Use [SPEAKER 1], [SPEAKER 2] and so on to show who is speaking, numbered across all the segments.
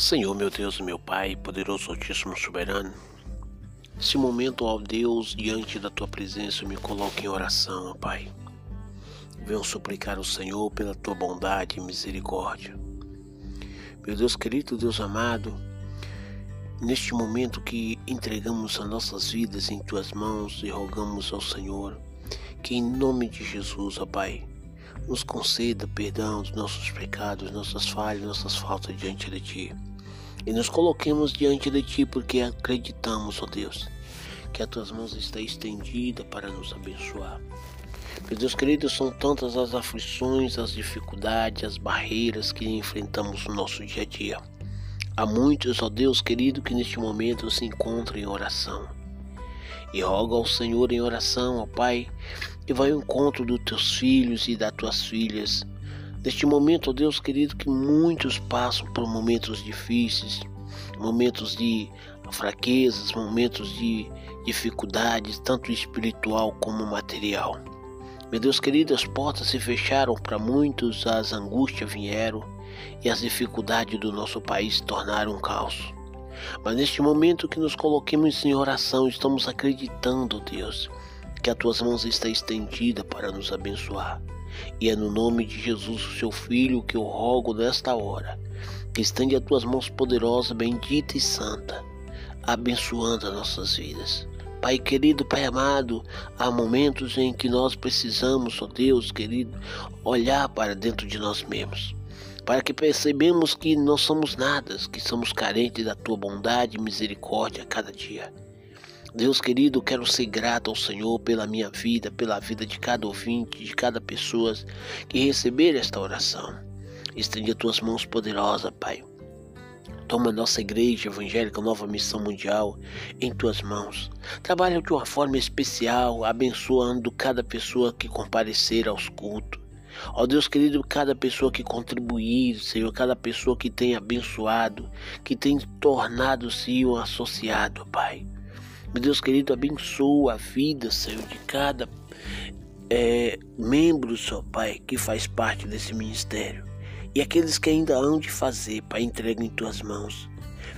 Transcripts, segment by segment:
[SPEAKER 1] Senhor, meu Deus e meu Pai, poderoso, altíssimo, soberano, esse momento, ó Deus, diante da tua presença, eu me coloco em oração, ó Pai. Venho suplicar ao Senhor pela tua bondade e misericórdia. Meu Deus querido, Deus amado, neste momento que entregamos as nossas vidas em tuas mãos e rogamos ao Senhor que, em nome de Jesus, ó Pai, nos conceda perdão dos nossos pecados, nossas falhas, nossas faltas diante de Ti. E nos coloquemos diante de Ti porque acreditamos, ó Deus, que as Tuas mãos estão estendidas para nos abençoar. Meu Deus querido, são tantas as aflições, as dificuldades, as barreiras que enfrentamos no nosso dia a dia. Há muitos, ó Deus querido, que neste momento se encontram em oração. E rogo ao Senhor em oração, ó Pai, e vai ao encontro dos teus filhos e das tuas filhas. Neste momento, ó Deus querido, que muitos passam por momentos difíceis, momentos de fraquezas, momentos de dificuldades, tanto espiritual como material. Meu Deus querido, as portas se fecharam para muitos, as angústias vieram e as dificuldades do nosso país se tornaram um caos. Mas neste momento que nos coloquemos em oração, estamos acreditando, Deus, que as tuas mãos estão estendidas para nos abençoar. E é no nome de Jesus, o seu Filho, que eu rogo nesta hora, que estende as tuas mãos poderosas, bendita e santa, abençoando as nossas vidas. Pai querido, Pai amado, há momentos em que nós precisamos, ó Deus querido, olhar para dentro de nós mesmos, para que percebemos que não somos nada, que somos carentes da tua bondade e misericórdia a cada dia. Deus querido, quero ser grato ao Senhor pela minha vida, pela vida de cada ouvinte, de cada pessoa que receber esta oração. Estende as tuas mãos poderosas, Pai. Toma nossa igreja evangélica Nova Missão Mundial em tuas mãos. Trabalha de uma forma especial, abençoando cada pessoa que comparecer aos cultos. Ó Deus querido, cada pessoa que contribuir, Senhor, cada pessoa que tem abençoado, que tem tornado-se um associado, Pai. Meu Deus querido, abençoa a vida, Senhor, de cada é, membro, Senhor Pai, que faz parte desse ministério. E aqueles que ainda hão de fazer, Pai, entrega em tuas mãos.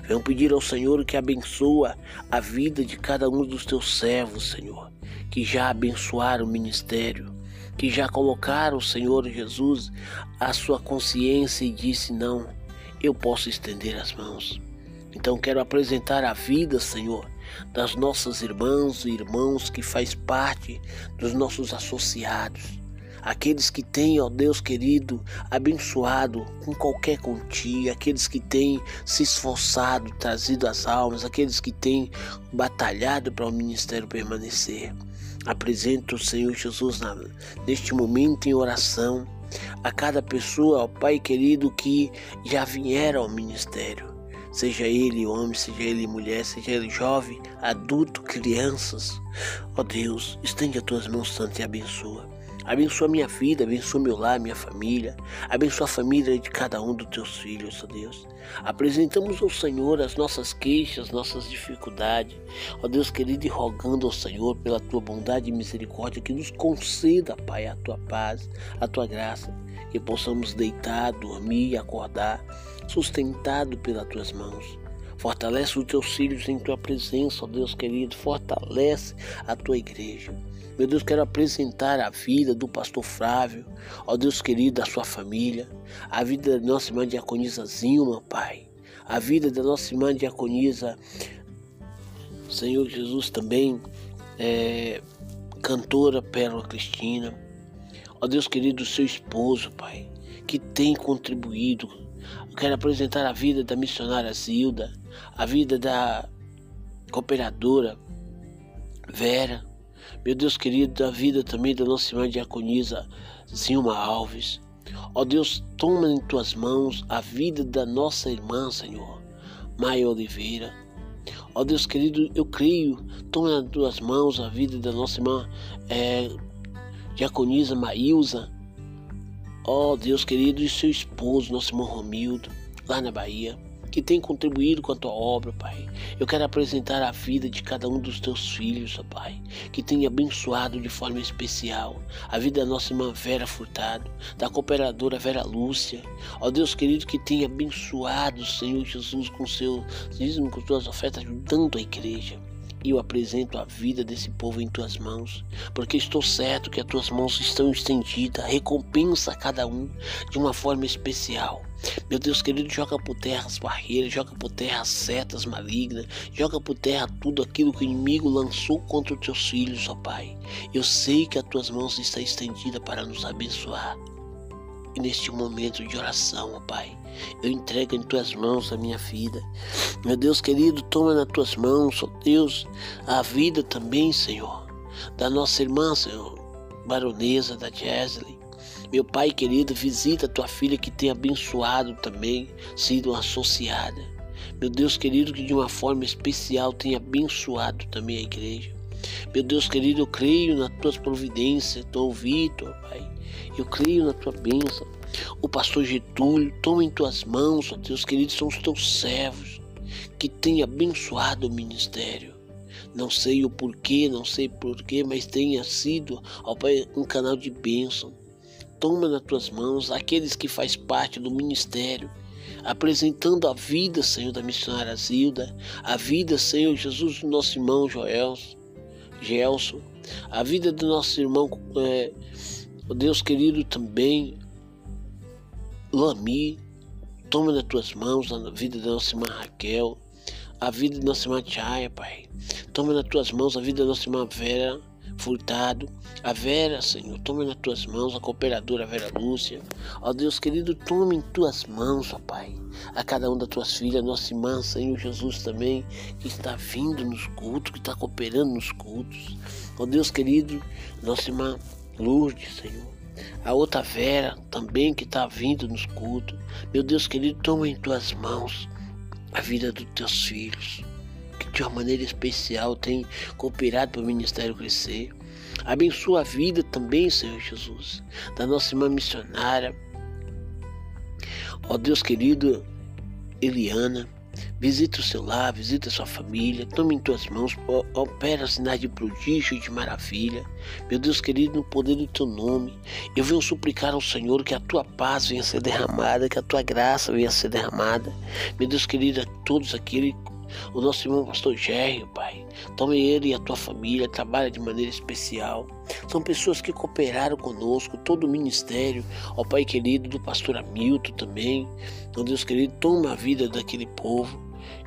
[SPEAKER 1] Venham pedir ao Senhor que abençoa a vida de cada um dos teus servos, Senhor, que já abençoaram o ministério, que já colocaram, Senhor Jesus, a sua consciência e disse: Não, eu posso estender as mãos. Então quero apresentar a vida, Senhor, das nossas irmãs e irmãos que faz parte dos nossos associados. Aqueles que têm, ó Deus querido, abençoado com qualquer quantia, aqueles que têm se esforçado, trazido as almas, aqueles que têm batalhado para o ministério permanecer. Apresento o Senhor Jesus neste momento em oração a cada pessoa, ó Pai querido, que já vieram ao ministério seja ele homem, seja ele mulher, seja ele jovem, adulto, crianças. Ó oh Deus, estende as tuas mãos santas e abençoa. Abençoa minha vida, abençoa meu lar, minha família, abençoa a família de cada um dos teus filhos, ó Deus. Apresentamos ao Senhor as nossas queixas, nossas dificuldades, ó Deus querido, e rogando ao Senhor pela tua bondade e misericórdia que nos conceda, Pai, a tua paz, a tua graça, que possamos deitar, dormir e acordar, sustentado pelas tuas mãos. Fortalece os teus filhos em tua presença, ó Deus querido, fortalece a tua igreja. Meu Deus, quero apresentar a vida do pastor Flávio, ó Deus querido, da sua família, a vida da nossa irmã diaconisa Zilma, Pai, a vida da nossa irmã diaconisa, Senhor Jesus também, é, cantora Pérola Cristina, ó Deus querido, seu esposo, Pai, que tem contribuído. Eu quero apresentar a vida da missionária Zilda, a vida da cooperadora Vera, meu Deus querido, a vida também da nossa irmã diaconisa Zilma Alves. Ó Deus, toma em tuas mãos a vida da nossa irmã, Senhor, Maia Oliveira. Ó Deus querido, eu creio, toma em tuas mãos a vida da nossa irmã é, diaconisa Maílza. Ó Deus querido, e seu esposo, nosso irmão Romildo, lá na Bahia. que tem contribuído com a tua obra, Pai. Eu quero apresentar a vida de cada um dos teus filhos, ó Pai, que tem abençoado de forma especial a vida da nossa irmã Vera Furtado, da cooperadora Vera Lúcia, ó Deus querido, que tem abençoado, Senhor Jesus, com seu dízimo, com suas ofertas, ajudando a igreja eu apresento a vida desse povo em tuas mãos, porque estou certo que as tuas mãos estão estendidas, recompensa a cada um de uma forma especial. Meu Deus querido, joga por terra as barreiras, joga por terra as setas malignas, joga por terra tudo aquilo que o inimigo lançou contra os teus filhos, ó Pai. Eu sei que as tuas mãos estão estendidas para nos abençoar. E neste momento de oração, ó Pai, eu entrego em tuas mãos a minha vida. Meu Deus querido, toma nas tuas mãos, ó Deus, a vida também, Senhor, da nossa irmã, Senhor, baronesa da Jesley. Meu Pai querido, visita a tua filha que tem abençoado também, sido associada. Meu Deus querido, que de uma forma especial tem abençoado também a igreja. Meu Deus querido, eu creio nas tuas providências, estou ouvido, Pai. Eu creio na tua bênção. O pastor Getúlio, toma em tuas mãos, ó Deus querido, são os teus servos que têm abençoado o ministério. Não sei o porquê, não sei porquê, mas tenha sido, ó Pai, um canal de bênção. Toma nas tuas mãos aqueles que faz parte do ministério, apresentando a vida, Senhor, da missionária Zilda, a vida, Senhor Jesus, do nosso irmão Joel, Gelson, a vida do nosso irmão, é, Deus querido, também Lami, toma nas tuas mãos a vida da nossa irmã Raquel, a vida da nossa irmã Chaya, Pai. Toma nas tuas mãos a vida da nossa irmã Vera Furtado, a Vera, Senhor, toma nas tuas mãos a cooperadora Vera Lúcia. Ó Deus querido, toma em tuas mãos, ó Pai, a cada uma das tuas filhas, nossa irmã, Senhor Jesus também, que está vindo nos cultos, que está cooperando nos cultos. Ó Deus querido, nossa irmã Lourdes, Senhor. A outra Vera também que está vindo nos cultos. Meu Deus querido, toma em tuas mãos a vida dos teus filhos, que de uma maneira especial tem cooperado para o ministério crescer. Abençoa a vida também, Senhor Jesus, da nossa irmã missionária. Ó Deus querido, Eliana, Visita o seu lar, visita a sua família, tome em tuas mãos, opera sinais de prodígio e de maravilha. Meu Deus querido, no poder do teu nome, eu venho suplicar ao Senhor que a tua paz venha ser derramada, que a tua graça venha ser derramada. Meu Deus querido, a todos aqueles o nosso irmão pastor Gerry, Pai. Tome ele e a tua família, trabalha de maneira especial. São pessoas que cooperaram conosco, todo o ministério, ó Pai querido, do pastor Hamilton também. Ó Deus querido, toma a vida daquele povo.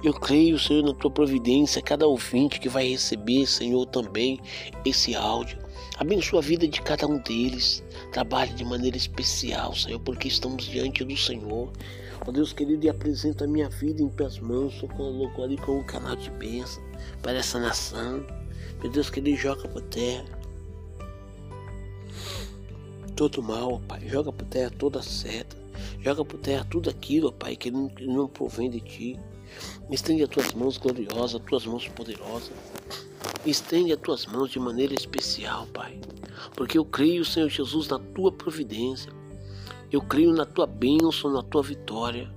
[SPEAKER 1] Eu creio, Senhor, na tua providência, cada ouvinte que vai receber, Senhor, também esse áudio. Abençoa a vida de cada um deles. Trabalhe de maneira especial, Senhor, porque estamos diante do Senhor. Ó Deus querido, e apresento a minha vida em tuas mãos. Eu coloco ali como um canal de bênção para essa nação. Meu Deus querido, joga por terra todo mal, Pai. Joga por terra toda seta. Joga por terra tudo aquilo, Pai, que não, que não provém de ti. Estende as tuas mãos gloriosas, as tuas mãos poderosas. Estende as tuas mãos de maneira especial, Pai. Porque eu creio, Senhor Jesus, na tua providência. Eu creio na tua bênção, na tua vitória.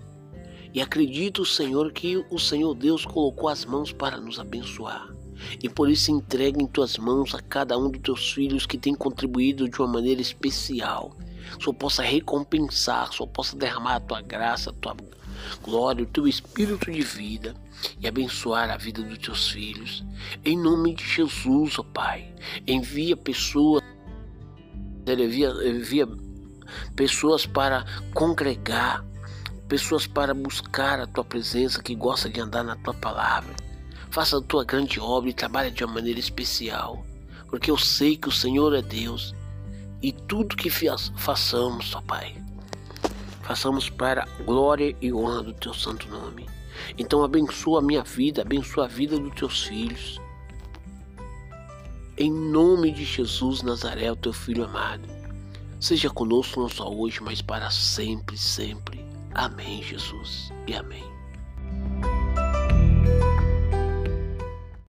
[SPEAKER 1] E acredito, Senhor, que o Senhor Deus colocou as mãos para nos abençoar. E por isso entrega em tuas mãos a cada um dos teus filhos que tem contribuído de uma maneira especial. Só possa recompensar, só possa derramar a tua graça, a tua glória, o teu espírito de vida e abençoar a vida dos teus filhos. Em nome de Jesus, ó Pai, envia pessoas, envia, envia pessoas para congregar, pessoas para buscar a tua presença, que gosta de andar na tua palavra. Faça a tua grande obra e trabalhe de uma maneira especial, porque eu sei que o Senhor é Deus e tudo que façamos, ó Pai, façamos para a glória e honra do teu santo nome. Então abençoa a minha vida, abençoa a vida dos teus filhos. Em nome de Jesus Nazaré, o teu filho amado. Seja conosco não só hoje, mas para sempre, sempre. Amém, Jesus, e amém.